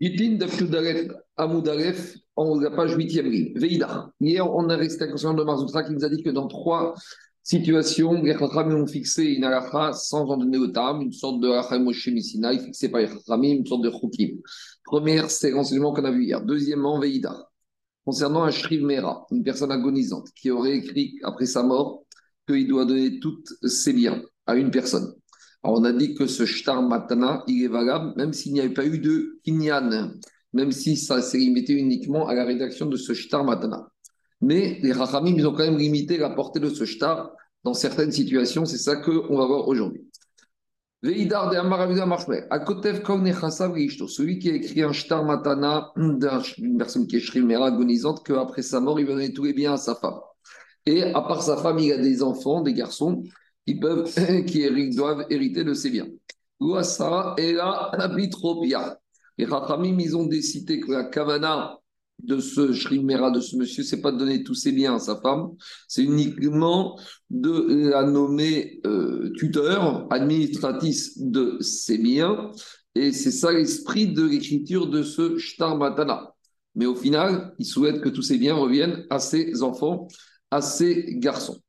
Yitin Dafkudaret Amoudalef, en la page 8e ligne. Veïda. Hier, on a resté conscient de Marzoutra qui nous a dit que dans trois situations, les ont fixé une halakha sans en donner autant, une sorte de halakha Moshe par les Chachamim, une sorte de Chukim. Première, c'est l'enseignement qu'on a vu hier. Deuxièmement, Veïda. Concernant un Shriv Mera, une personne agonisante qui aurait écrit après sa mort qu'il doit donner toutes ses biens à une personne. Alors, on a dit que ce shtar matana, il est valable même s'il n'y avait pas eu de kinyan, même si ça s'est limité uniquement à la rédaction de ce shtar matana. Mais les rachamim, ils ont quand même limité la portée de ce shtar dans certaines situations. C'est ça qu'on va voir aujourd'hui. Veidar de Amaravida Marshme, à Kotev celui qui a écrit un shtar matana d'une personne qui est mère agonisante, qu'après sa mort, il va donner tous les biens à sa femme. Et à part sa femme, il a des enfants, des garçons, qui, peuvent, qui doivent hériter de ces biens. Ouassa et la bitropia. Les Rachamim, ils ont décidé que la kavana de ce shrimera, de ce monsieur, c'est pas de donner tous ses biens à sa femme, c'est uniquement de la nommer euh, tuteur, administratrice de ses biens. Et c'est ça l'esprit de l'écriture de ce shtar matana. Mais au final, il souhaite que tous ses biens reviennent à ses enfants, à ses garçons.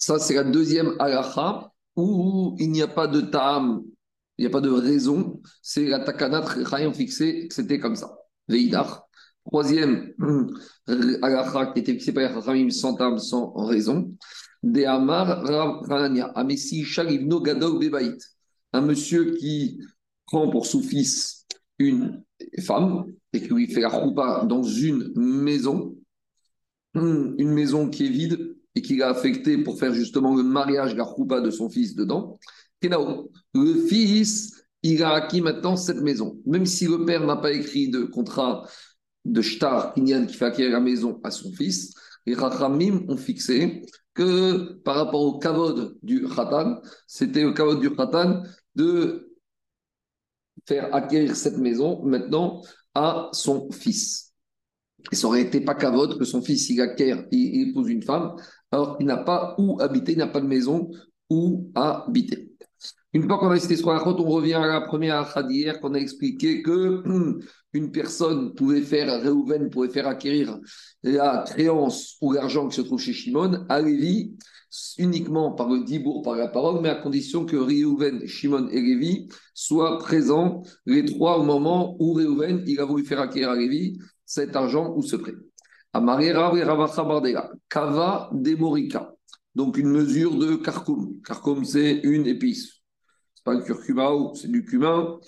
Ça, c'est la deuxième halakha où il n'y a pas de ta'am, il n'y a pas de raison. C'est la takanat ont fixé c'était comme ça. Veidar. Troisième halakha qui était fixé par les sans ta'am, sans raison. De Amar Ranania. Amessi Shalivno Gadol Bebaït. Un monsieur qui prend pour son fils une femme et qui lui fait la roupa dans une maison, une maison qui est vide et qu'il a affecté pour faire justement le mariage, la de son fils dedans. Le fils, il a acquis maintenant cette maison. Même si le père n'a pas écrit de contrat de shtar kinyan qui fait acquérir la maison à son fils, les rachamim ont fixé que par rapport au kavod du khatan, c'était le kavod du khatan de faire acquérir cette maison maintenant à son fils. Et ça aurait été pas kavod que son fils il acquiert, il épouse une femme alors il n'a pas où habiter, il n'a pas de maison où habiter. Une fois qu'on a cité ce on revient à la première d'hier qu'on a expliqué que hum, une personne pouvait faire, Réhouven pouvait faire acquérir la créance ou l'argent qui se trouve chez Shimon à Lévi uniquement par le dibour, par la parole, mais à condition que Réhouven, Shimon et Lévi soient présents les trois au moment où Réhouven il a voulu faire acquérir à Lévi cet argent ou ce prêt. Kava demorika. Donc une mesure de karkoum. Karkoum, c'est une épice. C'est pas le curcuma ou c'est du cumin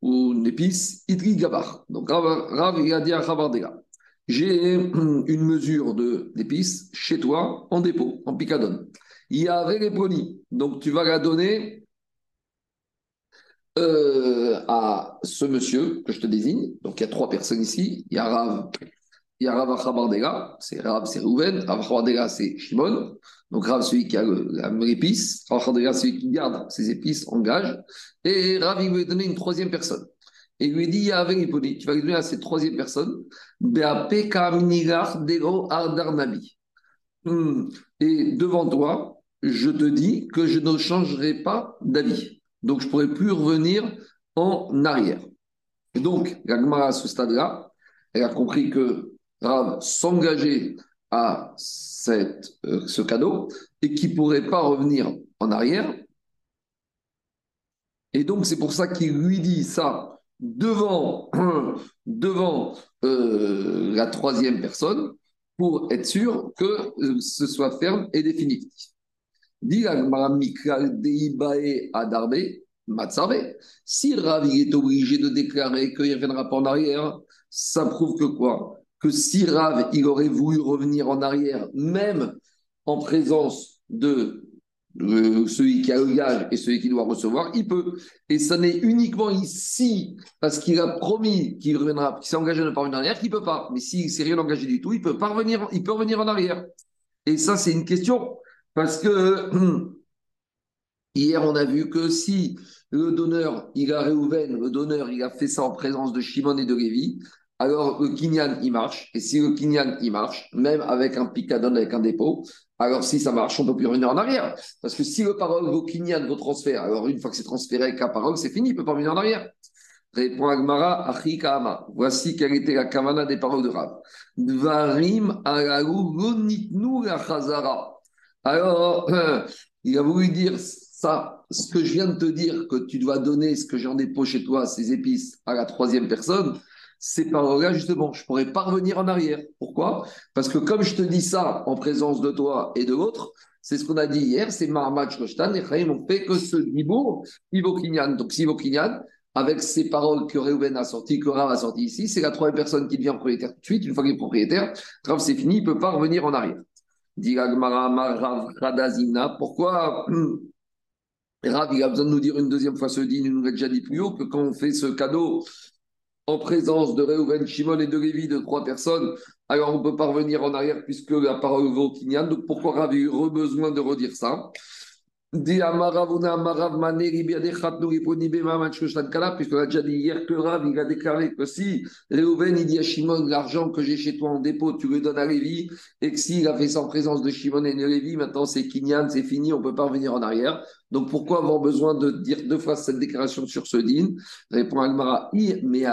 ou une épice. Idri gabar. Donc Rav, J'ai une mesure d'épices chez toi en dépôt, en picadone. Il y a les Donc tu vas la donner euh, à ce monsieur que je te désigne. Donc il y a trois personnes ici. Il y a Rav il y a Rav Achabardega, c'est Rav, c'est Rouven, Rav c'est Shimon. Donc Rav, celui qui a l'épice, Rav Achabardega, celui qui garde ses épices en gage. Et Rav, il lui donner une troisième personne. Et il lui dit, il y a tu vas lui donner à cette troisième personne, hmm. Et devant toi, je te dis que je ne changerai pas d'avis. Donc je ne pourrai plus revenir en arrière. Et donc, la à ce stade-là, elle a compris que s'engager à euh, ce cadeau et qui ne pourrait pas revenir en arrière. Et donc, c'est pour ça qu'il lui dit ça devant, devant euh, la troisième personne pour être sûr que euh, ce soit ferme et définitif. Dit Si Ravi est obligé de déclarer qu'il ne reviendra pas en arrière, ça prouve que quoi? Que si Rav, il aurait voulu revenir en arrière, même en présence de celui qui a le gage et celui qui doit recevoir, il peut. Et ça n'est uniquement ici, parce qu'il a promis qu'il reviendra, qu'il s'est engagé pas revenir en arrière, qu'il ne peut pas. Mais s'il ne s'est rien engagé du tout, il peut, pas revenir, il peut revenir en arrière. Et ça, c'est une question, parce que hier, on a vu que si le donneur, il a réouvert, le donneur, il a fait ça en présence de Shimon et de Lévi, alors le Kinyan, il marche. Et si le Kinyan, il marche, même avec un picadon, avec un dépôt, alors si ça marche, on ne peut plus revenir en arrière. Parce que si le parole, vos Kinyan, vos transferts, alors une fois que c'est transféré avec la parole, c'est fini, il ne peut pas revenir en arrière. Répond Agmara, Achikama. Voici quelle était la kavana des paroles de Rav. Dvarim Alors, il a voulu dire ça, ce que je viens de te dire, que tu dois donner ce que j'en dépose chez toi, ces épices, à la troisième personne, ces paroles-là, justement, je ne pourrais pas revenir en arrière. Pourquoi? Parce que comme je te dis ça en présence de toi et de l'autre, c'est ce qu'on a dit hier, c'est Mahamat Shloshtan et Chaim ont fait que ce Dibour, Ivo Kinyan. Donc, Kinyan, avec ces paroles que Reuven a sorties, que Rav a sorties ici, c'est la troisième personne qui devient propriétaire tout de suite. Une fois qu'il est propriétaire, Rav, c'est fini, il ne peut pas revenir en arrière. Dit pourquoi Rav, il a besoin de nous dire une deuxième fois ce dit, il nous l'a déjà dit plus haut, que quand on fait ce cadeau en présence de Reuven, Shimon et de Lévi, de trois personnes, alors on ne peut pas revenir en arrière puisque la parole vaut Kinyan. Donc pourquoi Rav a eu besoin de redire ça? Puisqu'on a déjà dit hier que Rav, il a déclaré que si Réhouven, il dit à Shimon, l'argent que j'ai chez toi en dépôt, tu le donnes à Lévi, et que s'il a fait ça en présence de Shimon et de Lévi, maintenant c'est Kinyan, c'est fini, on ne peut pas revenir en arrière. Donc pourquoi avoir besoin de dire deux fois cette déclaration sur ce din? Répond Almara, mais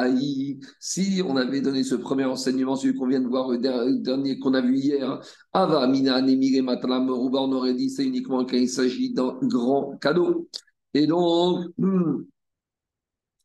si on avait donné ce premier enseignement, celui qu'on vient de voir, le dernier qu'on a vu hier, Ava, Mina, Matalam, on aurait dit c'est uniquement quand il s'agit d'un grand cadeau. Et donc, hmm,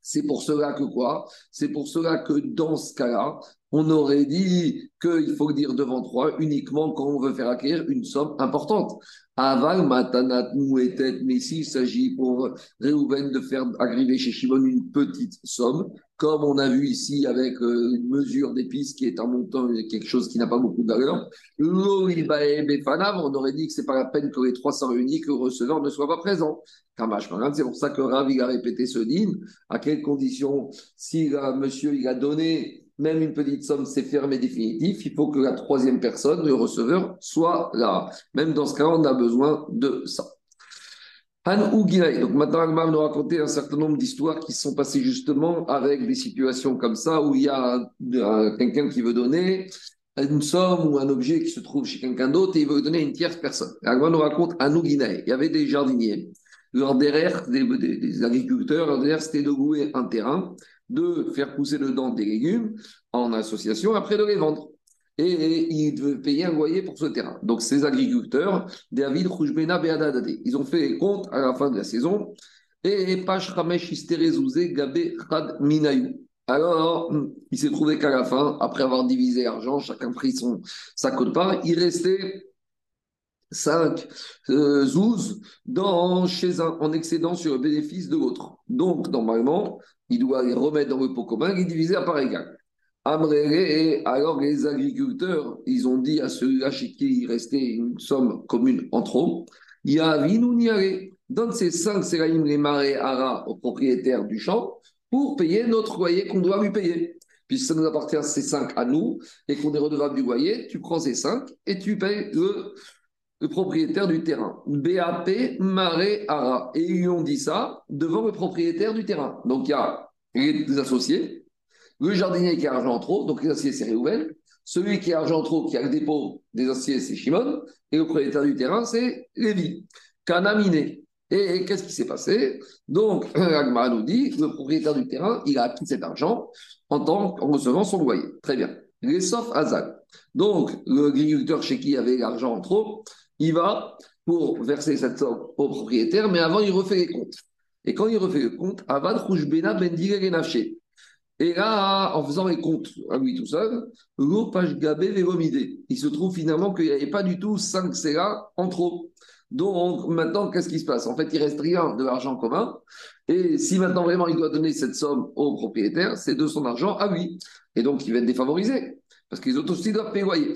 c'est pour cela que quoi? C'est pour cela que dans ce cas-là, on aurait dit qu'il faut dire devant trois uniquement quand on veut faire acquérir une somme importante. Aval matanat mouetet, mais s'il s'agit pour Réhouven de faire arriver chez Shimon une petite somme, comme on a vu ici avec euh, une mesure d'épices qui est un montant, quelque chose qui n'a pas beaucoup de valeur, on aurait dit que ce n'est pas la peine que les trois sont réunis, que le receveur ne soit pas présent. C'est pour ça que Rav a répété ce din. À quelles conditions Si monsieur il a donné même une petite somme, c'est fermé définitif. Il faut que la troisième personne, le receveur, soit là. Même dans ce cas, on a besoin de ça. Donc maintenant, Agmar nous raconter un certain nombre d'histoires qui se sont passées justement avec des situations comme ça où il y a quelqu'un qui veut donner une somme ou un objet qui se trouve chez quelqu'un d'autre et il veut donner une tierce personne. Agmar nous raconte à Il y avait des jardiniers. Leur derrière, des, agriculteurs, derrière, c'était de louer un terrain de faire pousser dedans des légumes en association, après de les vendre. Et, ils devaient payer un loyer pour ce terrain. Donc ces agriculteurs, David Roujbena Beadadade, ils ont fait compte à la fin de la saison. Et Pash Ramesh Gabé Khad Minayou. Alors, il s'est trouvé qu'à la fin, après avoir divisé l'argent, chacun pris son, sa cote part, il restait 5 euh, zouz dans, chez un, en excédent sur le bénéfice de l'autre. Donc, normalement, il doit les remettre dans le pot commun et diviser à part égale. et alors les agriculteurs, ils ont dit à celui-là chez qui il restait une somme commune en trop, donne ces 5 séraïm les marais ara au propriétaire du champ pour payer notre loyer qu'on doit lui payer. Puisque ça nous appartient ces 5 à nous et qu'on est redevable du loyer, tu prends ces 5 et tu payes le, le propriétaire du terrain. BAP, Maré, Ara. Et ils lui ont dit ça devant le propriétaire du terrain. Donc il y a les associés, le jardinier qui a argent trop, donc les associés c'est Réhouven, celui qui a argent trop, qui a le dépôt des associés c'est Shimon, et le propriétaire du terrain c'est Lévi. Canaminé. Et, qu'est-ce qui s'est passé? Donc, Agma nous dit, le propriétaire du terrain, il a acquis cet argent en, recevant son loyer. Très bien. Les sauf. Donc, l'agriculteur chez qui il avait l'argent en trop, il va pour verser cette somme au propriétaire, mais avant, il refait les comptes. Et quand il refait le compte, Avad Bena Ben Et là, en faisant les comptes à lui tout seul, Il se trouve finalement qu'il n'y avait pas du tout 5 CA en trop. Donc maintenant, qu'est-ce qui se passe? En fait, il reste rien de l'argent commun. Et si maintenant vraiment il doit donner cette somme au propriétaire, c'est de son argent à lui. Et donc il va être défavorisé. Parce qu'ils autres aussi doivent payer.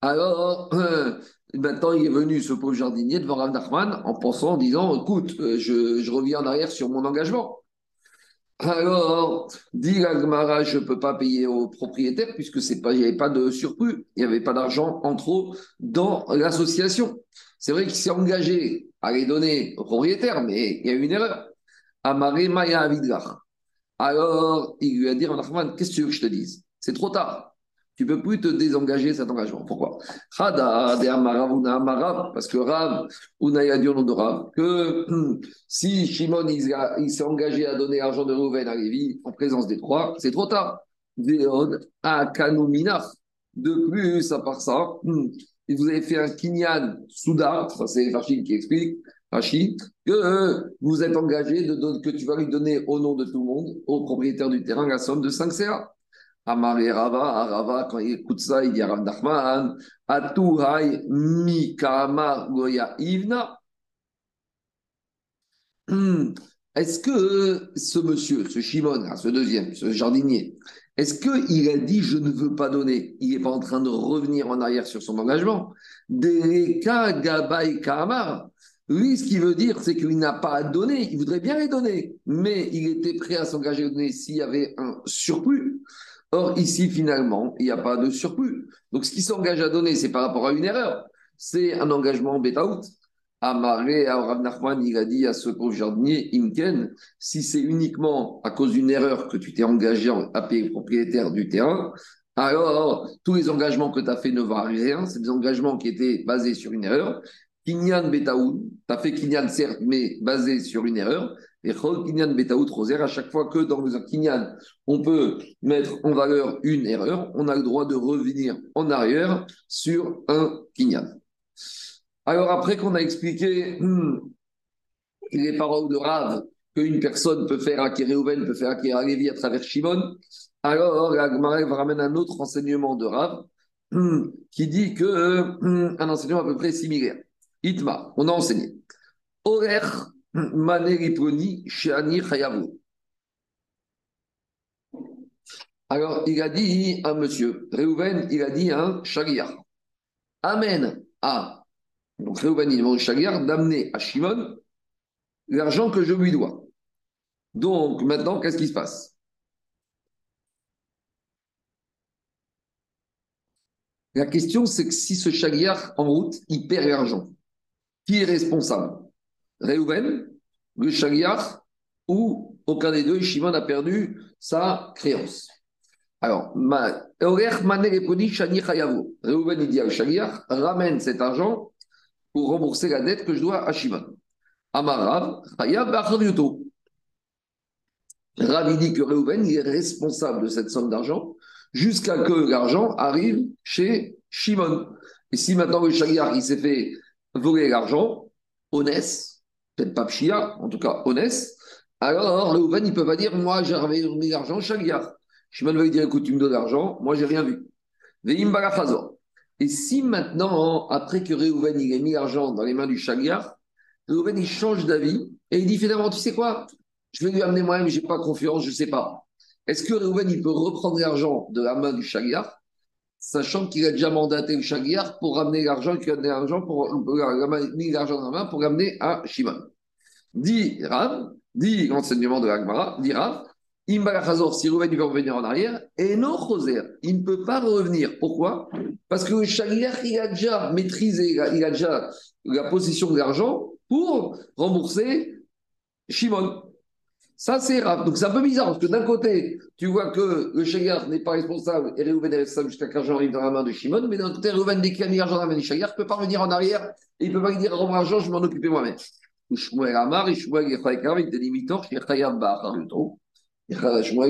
Alors, maintenant, il est venu, ce pauvre jardinier, devant Rav Nachman, en pensant, en disant, écoute, euh, je, reviens en arrière sur mon engagement. Alors, dit Gagmara, je ne peux pas payer au propriétaire puisque c'est pas, il n'y avait pas de surplus, il n'y avait pas d'argent en trop dans l'association. C'est vrai qu'il s'est engagé à les donner au propriétaire, mais il y a eu une erreur. Amaré Maya Alors, il lui a dit, qu'est-ce que tu veux que je te dise? C'est trop tard. tu ne peux plus te désengager cet engagement. Pourquoi? Parce que Rav, Unaya dit au nom de Rav, que si Shimon il, s'est engagé à donner l'argent de Reuven à Lévi en présence des trois, c'est trop tard. De plus, à part ça, vous avez fait un kinyan souda, ça c'est Rachid qui explique, Rachid, que vous êtes engagé de que tu vas lui donner au nom de tout le monde, au propriétaire du terrain, la somme de 5 CA. Amari Rava, Rava, quand il écoute ça, il dit Rav Nachman, Atuhai Mikama Goya Ivna. Hmm. Est-ce que ce monsieur, ce Shimon, ce deuxième, ce jardinier, est-ce qu'il a dit je ne veux pas donner Il n'est pas en train de revenir en arrière sur son engagement? Dereka Gabay Kamar. Lui, ce qu'il veut dire, c'est qu'il n'a pas à donner. Il voudrait bien les donner, mais il était prêt à s'engager à donner s'il y avait un surplus. Or, ici, finalement, il n'y a pas de surplus. Donc, ce qui s'engage à donner, c'est par rapport à une erreur. C'est un engagement bêta-out. Amaré, Rav Nachman, il a dit à ce pauvre jardinier, Imken, si c'est uniquement à cause d'une erreur que tu t'es engagé à payer propriétaire du terrain, alors tous les engagements que tu as fait ne valent rien. C'est des engagements qui étaient basés sur une erreur. Kinyan Betaoud, tu as fait Kinyan certes, mais basé sur une erreur. Et Kinyan Betaoud Roser, à chaque fois que dans le Kinyan, on peut mettre en valeur une erreur, on a le droit de revenir en arrière sur un Kinyan. Alors après qu'on a expliqué hmm, les paroles de Rav, qu'une personne peut faire acquérir Reuven, peut faire acquérir Lévi à travers Shimon, alors va ramener un autre enseignement de Rav hmm, qui dit que hmm, un enseignement à peu près similaire. Itma, on a enseigné. Shani chayavu. Alors, il a dit à monsieur, Reuven, il a dit à un chagriar. Amen à. Donc, Reuven, il demande au d'amener à Shimon l'argent que je lui dois. Donc, maintenant, qu'est-ce qui se passe? La question, c'est que si ce chagriar en route, il perd l'argent, qui est responsable Réhouven, le Shaliach, ou aucun des deux, Shimon a perdu sa créance. Alors, Réhouven, dit à ramène cet argent pour rembourser la dette que je dois à Shimon. Amarav, Chayav, Rav dit que Réhouven est responsable de cette somme d'argent jusqu'à que l'argent arrive chez Shimon. Et si maintenant le Shaliach, il s'est fait voler l'argent, honnête, peut-être pas pchia, en tout cas honnête, alors le Reuven, il peut pas dire Moi, j'ai remis l'argent Shaliach. Shimon va lui dire Écoute, tu me donnes l'argent, moi, j'ai rien vu. Et si maintenant, après que Reuven il ait mis l'argent dans les mains du Shaliach, Reuven il change d'avis et il dit finalement, tu sais quoi? Je vais lui amener moi-même, je n'ai pas confiance, je ne sais pas. Est-ce que Reuven il peut reprendre l'argent de la main du Shaliach sachant qu'il a déjà mandaté le Shagiar pour ramener l'argent, qu'il a donné l'argent pour, mis l'argent dans la main pour ramener à Shimon. Dit Rav, dit l'enseignement de l'Agmara, dit Rav, si Rouven veut revenir en arrière, et non Choser, il ne peut pas revenir. Pourquoi? Parce que le Shagiar, il a déjà maîtrisé, il a déjà la possession de l'argent pour rembourser Shimon. Ça, c'est grave. Donc, c'est un peu bizarre parce que d'un côté, tu vois que le Shagar n'est pas responsable et Réhouven est responsable jusqu'à l'argent arrive dans la main de Shimon, mais d'un côté, Réhouven, dès qu'il a mis l'argent dans la main du Shagar, ne peut pas revenir en arrière et il ne peut pas dire Rends l'argent, je m'en occupe moi-même. Shmuel Amar, Shmuel il dit Limitor, Shmuel,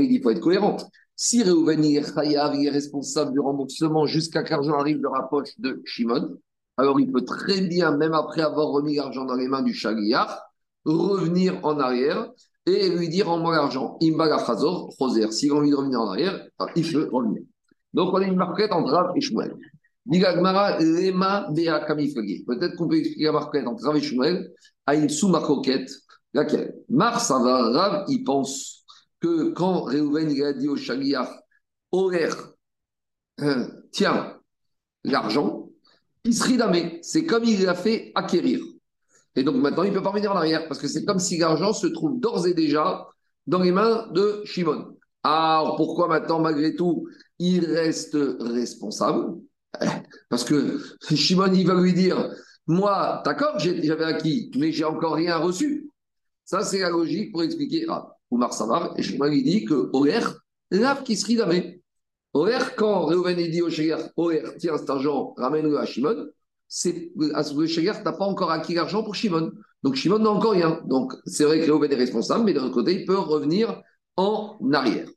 il dit faut être cohérent. Si Réhouven est responsable du remboursement jusqu'à l'argent arrive dans la poche de Shimon, alors il peut très bien, même après avoir remis l'argent dans les mains du Shagar, revenir en arrière et lui dire en moi l'argent. Imbaga Chazor, Roser. S'il a envie de revenir en arrière, il peut revenir. Donc on a une marquette entre Rav et Shmuel. Peut-être qu'on peut expliquer la marquette entre Rav et Shmuel à une sous-marquette. Laquelle? Mar, ça va, Rav, il pense que quand Réhouven il a dit au Shaliach, Oler, euh, tiens, l'argent, Isridame, c'est comme il l'a fait acquérir. Et donc maintenant, il ne peut pas revenir en arrière parce que c'est comme si l'argent se trouve d'ores et déjà dans les mains de Shimon. Alors pourquoi maintenant, malgré tout, il reste responsable? Parce que Shimon, il va lui dire Moi, d'accord, j'avais acquis, mais j'ai encore rien reçu. Ça, c'est la logique pour expliquer ah, Oumar Savar. Et Shimon, il dit que Oler, l'ave qui se Oer, quand Reuven dit au Oer, tiens cet argent, ramène-le à Shimon, Shaliach n'a pas encore acquis l'argent pour Shimon. Donc Shimon n'a encore rien. Donc c'est vrai que Reuven est responsable, mais de l'autre côté, il peut revenir en arrière.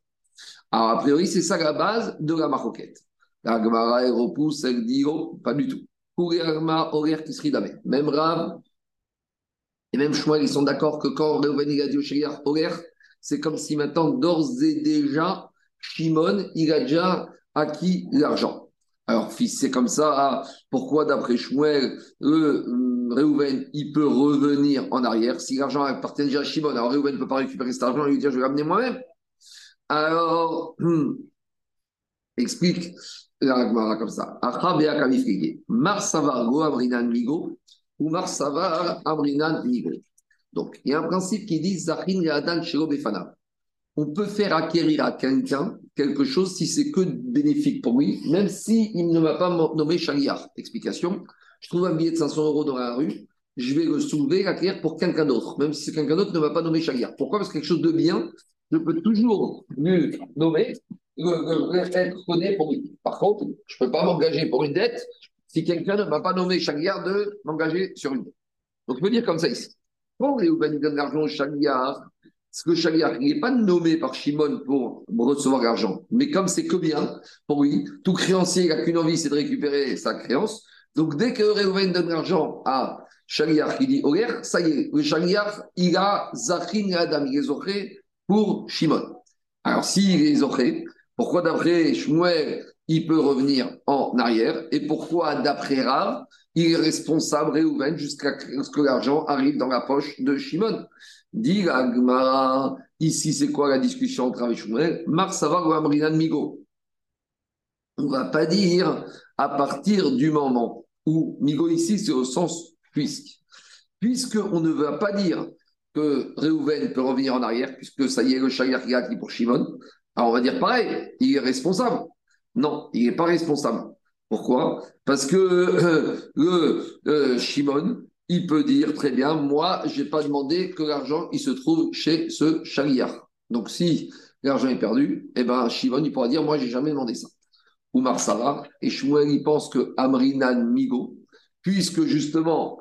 Alors, a priori, c'est ça la base de la maroquette. La Gemara, elle repousse, elle dit, oh, pas du tout. Même Rav et même Shmuel, ils sont d'accord que quand Reuven a dit au Shaliach, c'est comme si maintenant, d'ores et déjà, Shimon, il a déjà acquis l'argent. Alors, fils, c'est comme ça. Pourquoi, d'après Shmuel, euh, Reuven, il peut revenir en arrière Si l'argent appartient déjà à Shimon, alors Reuven ne peut pas récupérer cet argent et lui dire Je vais l'amener moi-même. Alors, explique la comme ça. Marsavar go abrinan migo ou marsavar abrinan migo. Donc, il y a un principe qui dit Zachin Adan Shelo Befana on peut faire acquérir à quelqu'un quelque chose si c'est que bénéfique pour lui, même s'il il ne m'a pas nommé Shaliar. Explication je trouve un billet de 500 euros dans la rue, je vais le soulever, l'acquérir pour quelqu'un d'autre, même si quelqu'un d'autre ne m'a pas nommé Shaliar. Pourquoi? Parce que quelque chose de bien, je peux toujours lui nommer, être connu pour lui. Par contre, je ne peux pas m'engager pour une dette si quelqu'un ne m'a pas nommé Shaliar de m'engager sur une dette. Donc, je peux dire comme ça ici. Pour les donne l'argent au Shaliar, parce que Shaliach, n'est pas nommé par Shimon pour recevoir l'argent. Mais comme c'est que bien pour lui, tout créancier n'a qu'une envie, c'est de récupérer sa créance. Donc dès que Reuven donne l'argent à Shaliach, il dit Oler, ça y est, le il a Zachin Adam, il est pour Shimon. Alors s'il est pourquoi d'après Shmuel, il peut revenir en arrière? Et pourquoi d'après Rav, il est responsable, Reuven, jusqu'à ce que l'argent arrive dans la poche de Shimon Dit ici c'est quoi la discussion entre Rav Shmuel Marsava ou Amrinan Migo? On ne va pas dire à partir du moment où Migo ici c'est au sens puisque. Puisqu'on ne va pas dire que Réhouven peut revenir en arrière, puisque ça y est, le Shayar qui acquis pour Shimon, alors on va dire pareil, il est responsable. Non, il n'est pas responsable. Pourquoi? Parce que euh, le euh, Shimon, il peut dire très bien, moi, je n'ai pas demandé que l'argent, il se trouve chez ce chariard. Donc, si l'argent est perdu, eh ben, Shimon, il pourra dire, moi, j'ai jamais demandé ça. Ou Marsala, et Shmuel, il pense que Amrinan Migo, puisque justement,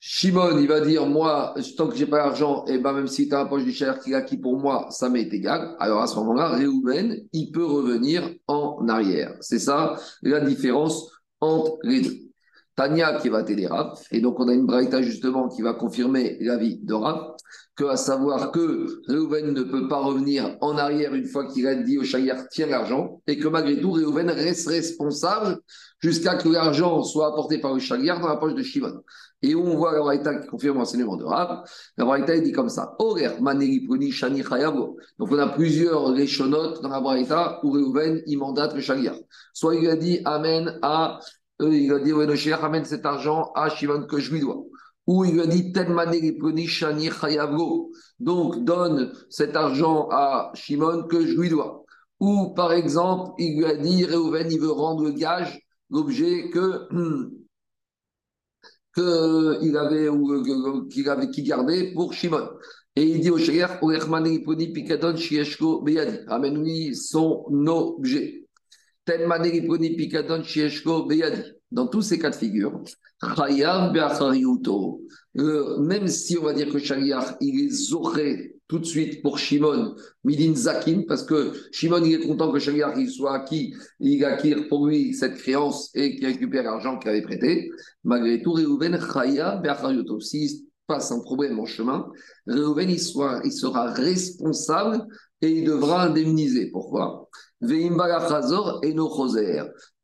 Shimon, il va dire, moi, tant que j'ai pas l'argent, et eh ben, même si tu as un poche du cher qui a acquis pour moi, ça m'est égal. Alors, à ce moment-là, Réhouven, il peut revenir en arrière. C'est ça la différence entre les deux. Tania qui va t'aider Rav. Et donc, on a une braïta justement qui va confirmer l'avis de Rav, que à savoir que Reuven ne peut pas revenir en arrière une fois qu'il a dit au Shayar tiens l'argent, et que malgré tout, Reuven reste responsable jusqu'à que l'argent soit apporté par le Shayar dans la poche de Shimon. Et où on voit la braïta qui confirme l'enseignement de Rav, la braïta dit comme ça Shani Donc, on a plusieurs réchonotes dans la braïta où Reuven il mandate le Shayar. Soit il a dit Amen à il a dit, le ramène cet argent à Shimon que je lui dois. Ou il lui a dit, shani Donc, donne cet argent à Shimon que je lui dois. Ou, par exemple, il lui a dit, Reuven, il veut rendre le gage, l'objet que, que il avait, ou qu'il avait, qui gardait pour Shimon. Et il dit au Sheriff, Pikadon, Shieshko, Beyadi. Ramène-lui son objet. Dans tous ces cas de figure, euh, même si on va dire que Shaliach, il est zoré tout de suite pour Shimon, Midin Zakin, parce que Shimon, il est content que Shaliach il soit acquis, il acquiert pour lui cette créance et qu'il récupère l'argent qu'il avait prêté. Malgré tout, Reuven, Chaya, S'il passe un problème en chemin, Reuven, il, il sera responsable et il devra indemniser. Pourquoi?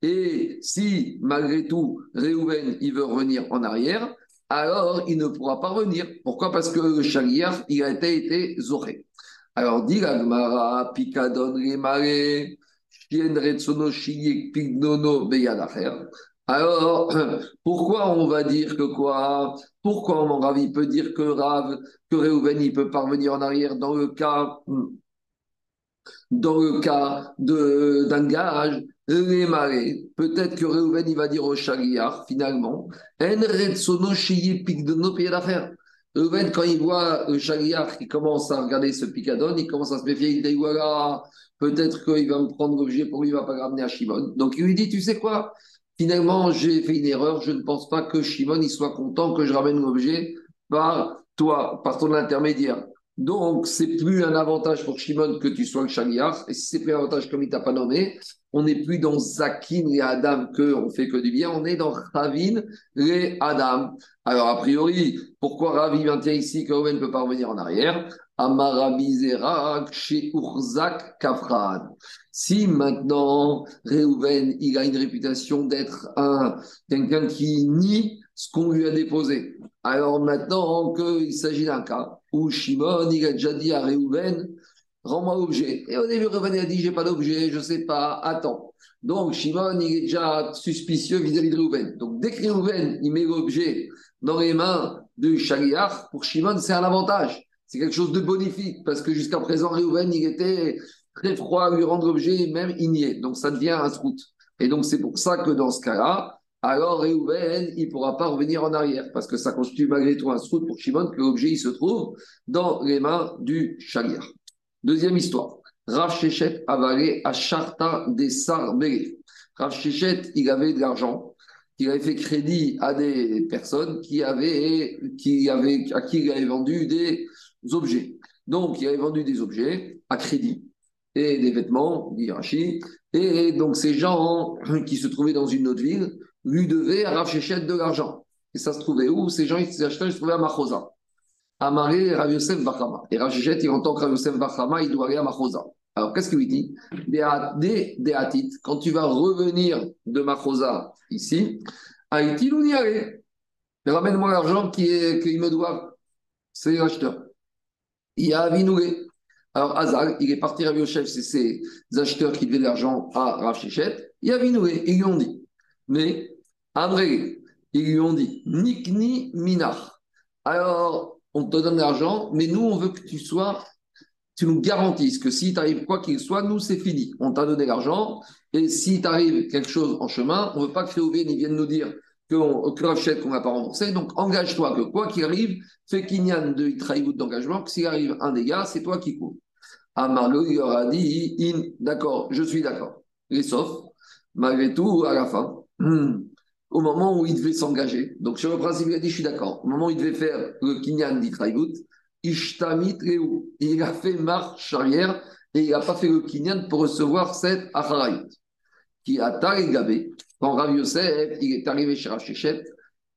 Et si, malgré tout, Réhouven, il veut revenir en arrière, alors il ne pourra pas revenir. Pourquoi? Parce que le chaliar, il a été, été zoré. Alors, dit l'agmara, pikadon remare, pignono alors, pourquoi on va dire que quoi? Pourquoi mon Rav, il peut dire que Rav, que Réhouven, il peut pas revenir en arrière dans le cas? Hmm, dans le cas d'un gage, les peut-être que Reuven va dire au chariard, finalement, Reuven, quand il voit le chariard qui commence à regarder ce picadon, il commence à se méfier, il dit voilà, peut-être qu'il va me prendre l'objet pour lui, il va pas ramener à Shimon. Donc il lui dit, tu sais quoi? Finalement, j'ai fait une erreur, je ne pense pas que Shimon il soit content que je ramène l'objet par toi, par ton intermédiaire. Donc, c'est plus un avantage pour Shimon que tu sois le chaliar. Et si c'est plus un avantage comme il t'a pas nommé, on n'est plus dans Zakin et Adam que on fait que du bien, on est dans Ravin et Adam. Alors, a priori, pourquoi Ravi maintient ici que ne peut pas revenir en arrière? Si maintenant Reuven il a une réputation d'être un quelqu'un qui nie ce qu'on lui a déposé, alors maintenant qu'il s'agit d'un cas où Shimon il a déjà dit à Reuven rends-moi l'objet. Et au début Reuven a dit j'ai pas d'objet, je sais pas, attends. Donc Shimon il est déjà suspicieux vis-à-vis de Reuven. Donc dès que Reuven il met l'objet dans les mains de Shaliach, pour Shimon c'est un avantage. C'est quelque chose de bonifique, parce que jusqu'à présent, Réhouven, il était très froid à lui rendre l'objet, même igné. Donc ça devient un scout. Et donc c'est pour ça que dans ce cas-là, alors Réhouven, il ne pourra pas revenir en arrière, parce que ça constitue malgré tout un scout pour Shimon, que l'objet se trouve dans les mains du Chalir. Deuxième histoire. Rav Shechet avalé à Charta des Sarbélé. Rav Shechet, il avait de l'argent il avait fait crédit à des personnes qui avaient, qui avaient, à qui il avait vendu des objets. Donc, il avait vendu des objets à crédit et des vêtements, dit Et donc, ces gens qui se trouvaient dans une autre ville lui devaient à Rav de l'argent. Et ça se trouvait où? Ces gens, ces acheteurs, ils se trouvaient à Machosa. À Maré, Rav Yosef Bachama. Et Rav il entend que Rav Yosef Bachama, il doit aller à Machosa. Alors, qu'est-ce qu'il lui dit? Des, quand tu vas revenir de Machosa ici, Haïti, ou n'y Ramène-moi l'argent qu'il me doit. C'est l'acheteur. Il y a Avinoué. Alors, Hazal, il est parti à chef, c'est ses acheteurs qui devaient de l'argent à Rav Shechet. Il y a Avinoué. Ils lui ont dit. Mais, André, ils lui ont dit Nikni Minar. Alors, on te donne l'argent, mais nous, on veut que tu sois tu nous garantisses que si t'arrive quoi qu'il soit, nous, c'est fini. On t'a donné l'argent, et si t'arrive quelque chose en chemin, on ne veut pas que Réouven vienne nous dire que rachète qu'on n'a pas remboursé. Donc, engage-toi que quoi qu'il arrive, fais Kinyan de Itraïbout d'engagement, que s'il arrive un dégât, c'est toi qui couvres. Amarlo, il aura dit, d'accord, je suis d'accord. Et sauf, malgré tout, à la fin, hmm, au moment où il devait s'engager, donc sur le principe, il a dit, je suis d'accord. Au moment où il devait faire le Kinyan d'Itraïbout, Ishtamit Il a fait marche arrière et il n'a pas fait le kinyan pour recevoir cette acharayut. Qui a gabé. Quand Rav Yosef, est arrivé chez Rachichet,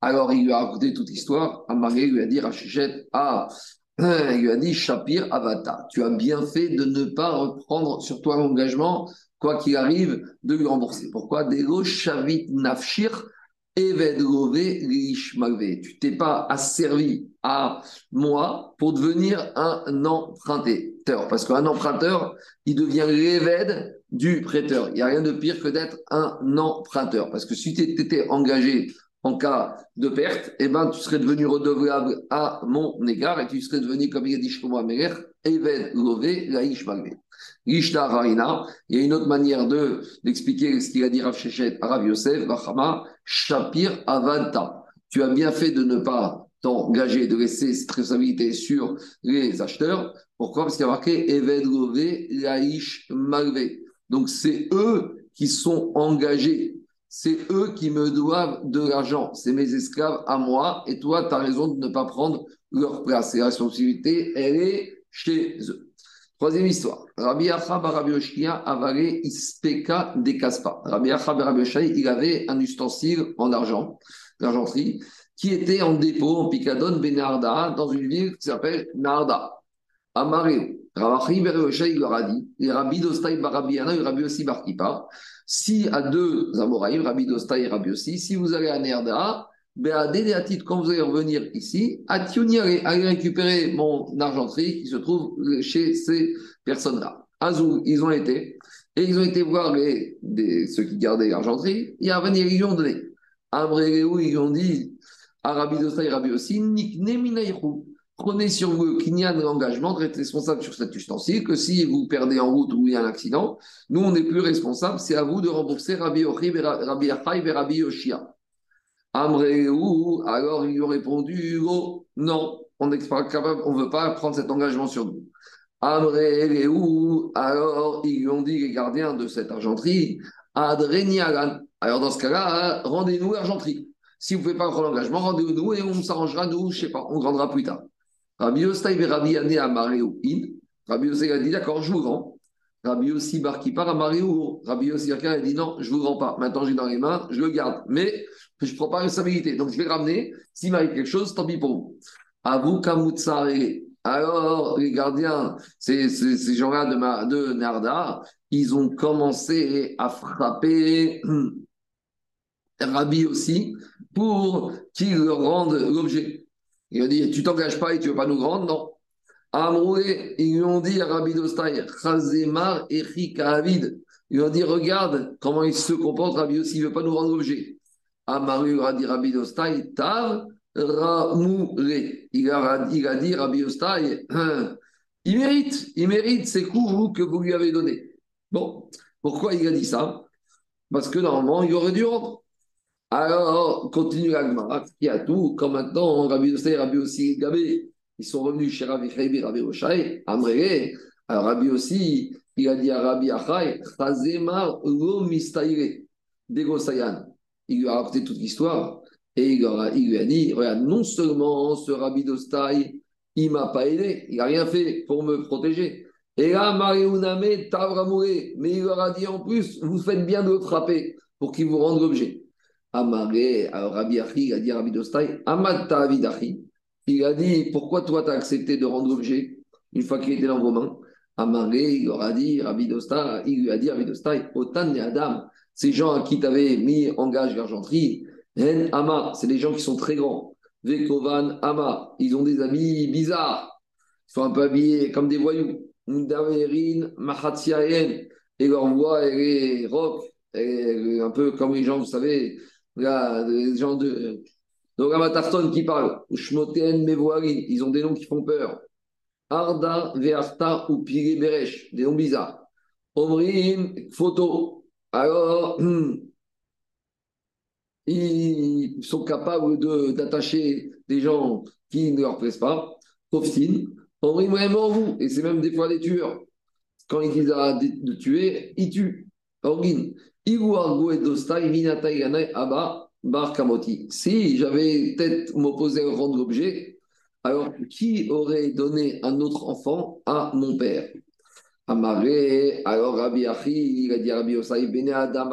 alors il lui a raconté toute l'histoire. Amaré lui a dit Rachichet, ah, il lui a dit Shapir Avata, tu as bien fait de ne pas reprendre sur toi l'engagement, quoi qu'il arrive, de lui rembourser. Pourquoi? Dego Shavit Nafshir tu t'es pas asservi à moi pour devenir un emprunteur. Parce qu'un emprunteur, il devient l'évêque du prêteur. Il n'y a rien de pire que d'être un emprunteur. Parce que si tu étais engagé en cas de perte, eh ben, tu serais devenu redevable à mon égard et tu serais devenu, comme il a dit Shlomo Améler, Eved Lové, Laïch Ishta Harina. Il y a une autre manière de, d'expliquer ce qu'il a dit Rav Shechet à Rav Yosef, Bachama, Shapir Avanta. Tu as bien fait de ne pas t'engager, de laisser cette responsabilité sur les acheteurs. Pourquoi? Parce qu'il y a marqué Eved Lové, Laïch Malvé. Donc c'est eux qui sont engagés. C'est eux qui me doivent de l'argent. C'est mes esclaves à moi. Et toi, tu as raison de ne pas prendre leur place. Et la responsabilité, elle est chez eux. Troisième histoire. Rabbi Achab Rabbi Oshia ispeka de kaspa. Rabbi Achab Rabbi il avait un ustensile en argent, l'argenterie, qui était en dépôt, en picadone, Benarda, dans une ville qui s'appelle Narda. Amaré. Rabbi Rabbi il leur a dit, les Rabbi Dostai Barabiana et Rabbi Ossi Barkipa, si à deux Amoraïm, Rabbi Dostai et Rabbi Ossi, si vous allez à Narda, quand vous allez revenir ici, à allez récupérer mon argenterie qui se trouve chez ces personnes-là. Azou, ils ont été, et ils ont été voir les, ceux qui gardaient l'argenterie, et à venir, ils ont donné. où ils ont dit, Arabi Dosta et Rabi aussi, Prenez sur vous qu'il y a un engagement d'être responsable sur cet ustensile, que si vous perdez en route ou il y a un accident, nous, on n'est plus responsable, c'est à vous de rembourser Rabbi Ochib et Rabbi Achai et Rabbi Yoshia. Amréou, alors ils lui ont répondu oh, non, on n'est pas capable, on ne veut pas prendre cet engagement sur nous. Amré, où alors ils lui ont dit, les gardiens de cette argenterie, Adreniagan. Alors dans ce cas-là, rendez-nous l'argenterie. Si vous ne pouvez pas prendre l'engagement, rendez-nous et on s'arrangera, nous, je ne sais pas, on rendra plus tard. Rabbi Yostai et Rabbi In. Rabbi a dit d'accord, je vous rends. Rabbi Yossi Barkipar Amareu. Rabbi Yossi a dit non, je ne vous rends pas. Maintenant, j'ai dans les mains, je le garde. Mais je ne prends pas responsabilité. Donc, je vais le ramener. S'il m'arrive quelque chose, tant pis pour vous. Avu Kamutsare. Alors, les gardiens, ces, ces, gens-là de, de Narda, ils ont commencé à frapper Rabbi aussi pour qu'il leur rende l'objet. Il a dit Tu t'engages pas et tu ne veux pas nous rendre Non. Amroué, ils lui ont dit à Rabbi Dostai Chazemar et Avid. Ils lui ont dit Regarde comment il se comporte, Rabbi aussi, il ne veut pas nous rendre l'objet. Amaru a dit Rabbi Dostai Tav Ramouré. Il a, il a dit Rabbi Dostai Il mérite, il mérite ces coups que vous lui avez donnés. Bon, pourquoi il a dit ça? Parce que normalement, il aurait dû rendre. Alors, continue l'Agmara, qui a tout, comme maintenant, Rabbi Yosef, Rabbi aussi Gabé, ils sont revenus chez Rabbi Chaybi, Rabbi Roshai, Amré, alors Rabbi aussi, il a dit à Rabbi Achai, Chazemar lo mistaire, Degosayan. Il lui a raconté toute l'histoire, et il, lui a dit, regarde, non seulement ce Rabbi Dostai, il m'a pas aidé, il n'a rien fait pour me protéger. Et là, Mariuname Tavramouré, mais il leur a dit en plus, vous faites bien de le frapper pour qu'il vous rende l'objet. Amaré, alors Rabbi Achi, il a dit à Rabbi Dostai, Amata Avidachi, il a dit, pourquoi toi tu as accepté de rendre l'objet une fois qu'il était dans vos mains? Amaré, il leur a dit, il lui a dit, Otan et Adam, ces gens à qui tu avais mis en gage l'argenterie, Hen Ama, c'est des gens qui sont très grands. Vekovan Ama, ils ont des habits bizarres, ils sont un peu habillés comme des voyous. Ndaverin et leur voix, est rock, un peu comme les gens, vous savez, Là, des gens de. Donc, Amatarton qui parle, Ushmoten Mevoarin, ils ont des noms qui font peur. Arda, Vearta ou Pire Beresh, des noms bizarres. Omrim, photo. Alors, ils sont capables d'attacher des gens qui ne leur plaisent pas. Koftin, Omrim vraiment vous, et c'est même des fois des tueurs. Quand ils disent de tuer, ils tuent. Orgin, si j'avais peut-être m'opposé à rendre l'objet, alors qui aurait donné un autre enfant à mon père? Amaré, alors Rabbi Achi, il a dit Rabbi Osai, Bene Adam,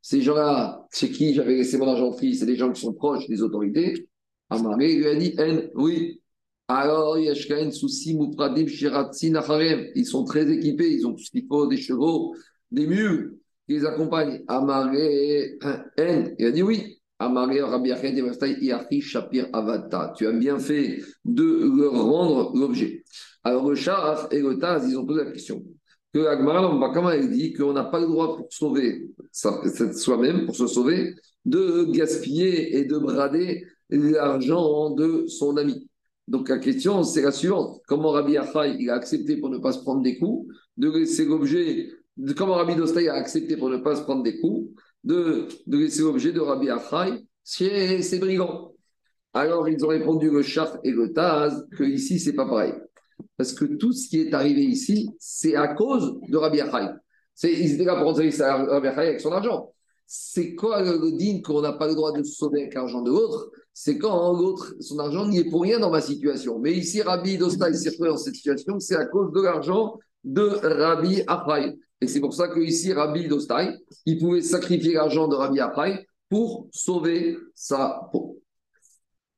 ces gens-là, chez qui j'avais laissé mon argent fils, c'est des gens qui sont proches des autorités. Amaré lui a dit En, oui. Alors, Yashkaen, Souci, Mupradim, Shiratzin, Acharem, ils sont très équipés, ils ont tout ce qu'il faut, des chevaux, des mules les accompagnent. Amaré, En, il a dit oui. Amaré, Rabbi Shapir, Avata. Tu as bien fait de leur rendre l'objet. Alors le Shah et le Taz, ils ont posé la question. Que Agmara, comment elle dit qu'on n'a pas le droit pour sauver soi-même, pour se sauver, de gaspiller et de brader l'argent de son ami. Donc la question, c'est la suivante. Comment Rabbi Achai il a accepté pour ne pas se prendre des coups, de laisser l'objet comment Rabbi Dostay a accepté pour ne pas se prendre des coups, de, de laisser l'objet de Rabbi Achai chez ses brigands. Alors ils ont répondu le Chaf et le Taz que ici c'est pas pareil. Parce que tout ce qui est arrivé ici, c'est à cause de Rabbi Achai. Ils étaient là pour rentrer Rabbi Achai avec son argent. C'est quoi le digne qu'on n'a pas le droit de se sauver avec l'argent de l'autre? C'est quand l'autre, son argent n'y est pour rien dans ma situation. Mais ici, Rabbi Dostay s'est retrouvé dans cette situation, c'est à cause de l'argent de Rabbi Achai. Et c'est pour ça que ici, Rabbi Dostai, il pouvait sacrifier l'argent de Rabbi Apai pour sauver sa peau.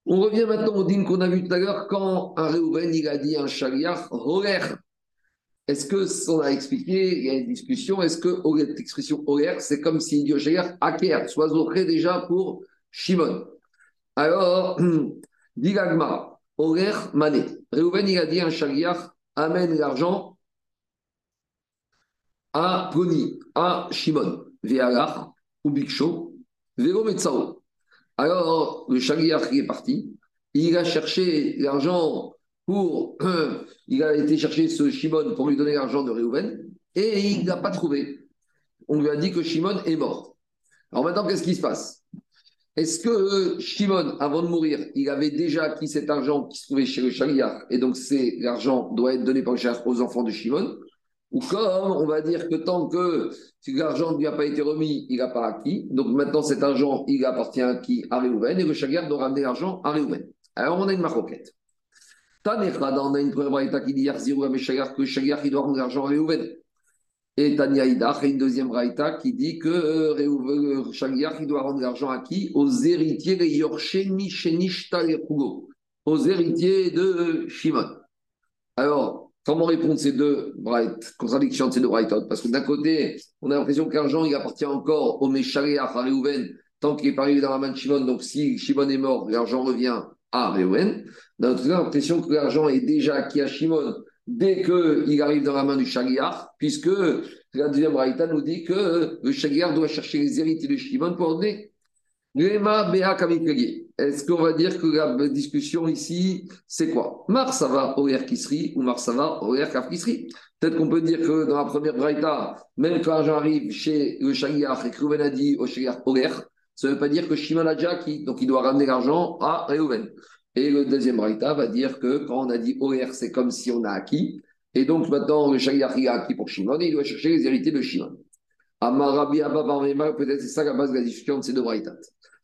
On revient maintenant au dîme qu'on a vu tout à l'heure quand un Réhouven, il a dit un chariach, horer. Est-ce que, on a expliqué, il y a une discussion, est-ce que cette expression horer, c'est comme s'il dit au chariach, aker, soit auprès déjà pour Shimon. Alors, dit l'agma, horer mané. Réhouven, il a dit un chariach, amène l'argent à Goni, à Shimon, Ve'alach, ou Biksho, Vero Metzao. Alors, le Shaliach est parti, il a cherché l'argent pour. il a été chercher ce Shimon pour lui donner l'argent de Réhouven, et il n'a pas trouvé. On lui a dit que Shimon est mort. Alors maintenant, qu'est-ce qui se passe? Est-ce que Shimon, avant de mourir, il avait déjà acquis cet argent qui se trouvait chez le Shaliach et donc l'argent doit être donné par le aux enfants de Shimon? Ou comme on va dire que tant que l'argent ne lui a pas été remis, il n'a pas acquis, donc maintenant cet argent, il appartient à qui? À Réhouven et le Shaliach doit ramener l'argent à Réhouven. Alors on a une maroquette. Tanechada, on a une première qui dit que le Shaliach il doit rendre l'argent à Réhouven. Et Tania Idach, une deuxième braïta qui dit que euh, il doit rendre l'argent à qui? Aux héritiers de aux héritiers de Shimon. Alors, comment répondre ces deux contradictions de ces deux braïtas Parce que d'un côté, on a l'impression que l'argent, il appartient encore au Meshaliach, à Réhouven, tant qu'il n'est pas arrivé dans la main de Shimon. Donc, si Shimon est mort, l'argent revient à Réhouven. D'un autre côté, on a l'impression que l'argent est déjà acquis à Shimon dès qu'il arrive dans la main du Shaliach, puisque la deuxième Raïta nous dit que le Shaliach doit chercher les héritiers de Shimon pour donner. Est-ce qu'on va dire que la discussion ici, c'est quoi? Mar ça va au Kisri ou Mar ça va au Kisri? Peut-être qu'on peut dire que dans la première Braïta, même quand j'arrive chez le Shaliach et que Reuven a dit au Shaliach Oler, ça ne veut pas dire que Shimon a déjà acquis, donc il doit ramener l'argent à Reuven. Et le deuxième raïta va dire que quand on a dit OR, c'est comme si on a acquis. Et donc maintenant, le Shaliach a acquis pour Shimon et il doit chercher les héritiers de Shimon. Amarabi Abba peut-être c'est ça la base de la discussion de ces deux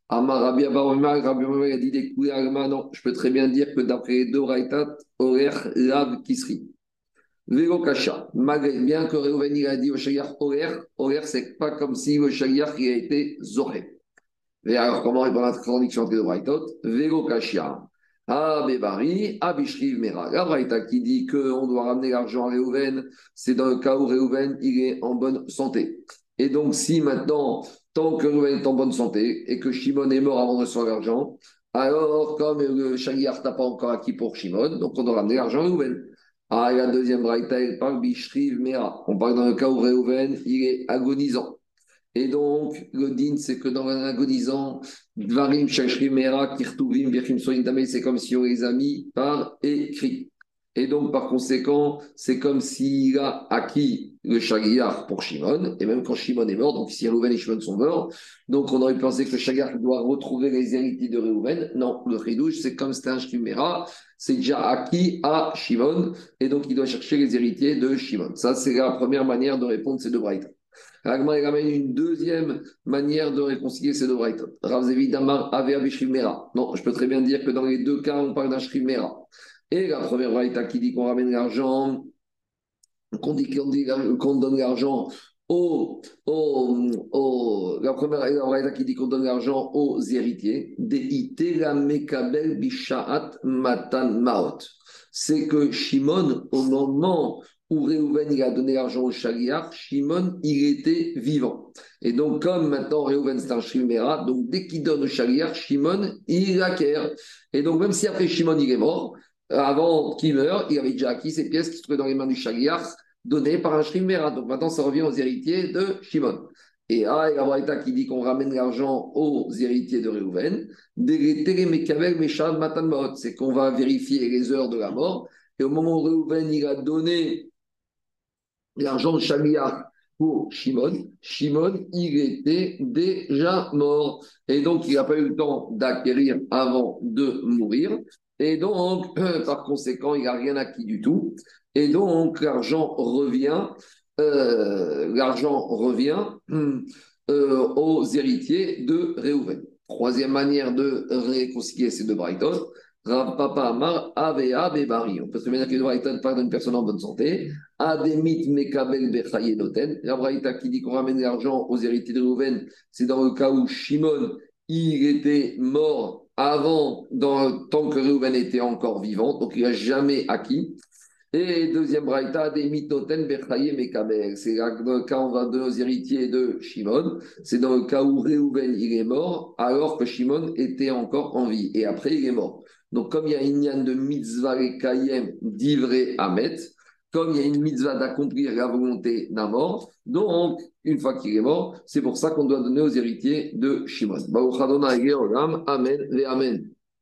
Abba Rabbi a dit des non, je peux très bien dire que d'après les deux raïtas, OR, Lab, Kisri. Vélo Kasha, bien que Réouven a dit au Shaliach OR, OR, c'est pas comme si le Shaliach a été Zoré. Et alors, comment répondre à la contradiction entre les deux raïtas Vélo Kasha. Ah, Bébari, Abishriv Mera. La Braïta qui dit qu'on doit ramener l'argent à Réhouven, c'est dans le cas où Réhouven, il est en bonne santé. Et donc, si maintenant, tant que Réhouven est en bonne santé et que Shimon est mort avant de recevoir l'argent, alors, comme le Shaliach n'a pas encore acquis pour Shimon, donc on doit ramener l'argent à Réhouven. Ah, et la deuxième Braïta, elle parle Bishriv Mera. On parle dans le cas où Réhouven, il est agonisant. Et donc, le c'est que dans un agonisant, Dvarim, Shashrimera, Kirtuvim, Birchim c'est comme si on les a mis par écrit. Et donc, par conséquent, c'est comme s'il a acquis le Shagiyar pour Shimon, et même quand Shimon est mort, donc si Reuven et Shimon sont morts, donc on aurait pensé que le Shagiyar doit retrouver les héritiers de Reuven. Non, le Ridouche, c'est comme c'était un Shimera, c'est déjà acquis à Shimon, et donc il doit chercher les héritiers de Shimon. Ça, c'est la première manière de répondre ces deux braïtas. Ragma ramène une deuxième manière de réconcilier ces deux braïtot. Ravzevi Damar Mera. Non, je peux très bien dire que dans les deux cas, on parle d'un Mera. Et la première braïta qui dit qu'on ramène l'argent, qu'on dit qu'on donne l'argent au, au, la première qui dit qu'on donne l'argent aux héritiers, Deitera Mekabel Bishaat Matan Maot. C'est que Shimon, au moment où Réhouven a donné l'argent au Shaliach, Shimon, il était vivant. Et donc, comme maintenant Réhouven c'est un Shimera, donc dès qu'il donne au Shaliach, Shimon, il acquiert. Et donc, même si après Shimon, il est mort, avant qu'il meure, il avait déjà acquis ces pièces qui se trouvaient dans les mains du Shaliach, données par un Shimera. Donc maintenant, ça revient aux héritiers de Shimon. Et ah, il y a qui dit qu'on ramène l'argent aux héritiers de Réhouven. C'est qu'on va vérifier les heures de la mort. Et au moment où Réhouven il a donné l'argent de Shaliach pour Shimon, Shimon, il était déjà mort. Et donc, il n'a pas eu le temps d'acquérir avant de mourir. Et donc, par conséquent, il n'a rien acquis du tout. Et donc, l'argent revient, euh, l'argent revient euh, aux héritiers de Réhouven. Troisième manière de réconcilier ces deux Brighton, Rav Papa Amar, Avea Bebari. On peut très bien dire que le parle d'une personne en bonne santé. Ademit Mekabel Bechayenoten. La qui dit qu'on ramène l'argent aux héritiers de Rouven, c'est dans le cas où Shimon, il était mort avant, temps que Reuven était encore vivant, donc il n'a jamais acquis. Et deuxième braïta, des mitoten bechaye mekabel. C'est le cas on va héritiers de Shimon. C'est dans le cas où Reuven il est mort, alors que Shimon était encore en vie. Et après, il est mort. Donc, comme il y a une de mitzvah et kayem d'ivré Amet, comme il y a une mitzvah d'accomplir la volonté d'un mort, donc, une fois qu'il est mort, c'est pour ça qu'on doit donner aux héritiers de Shimon. Amen, Amen.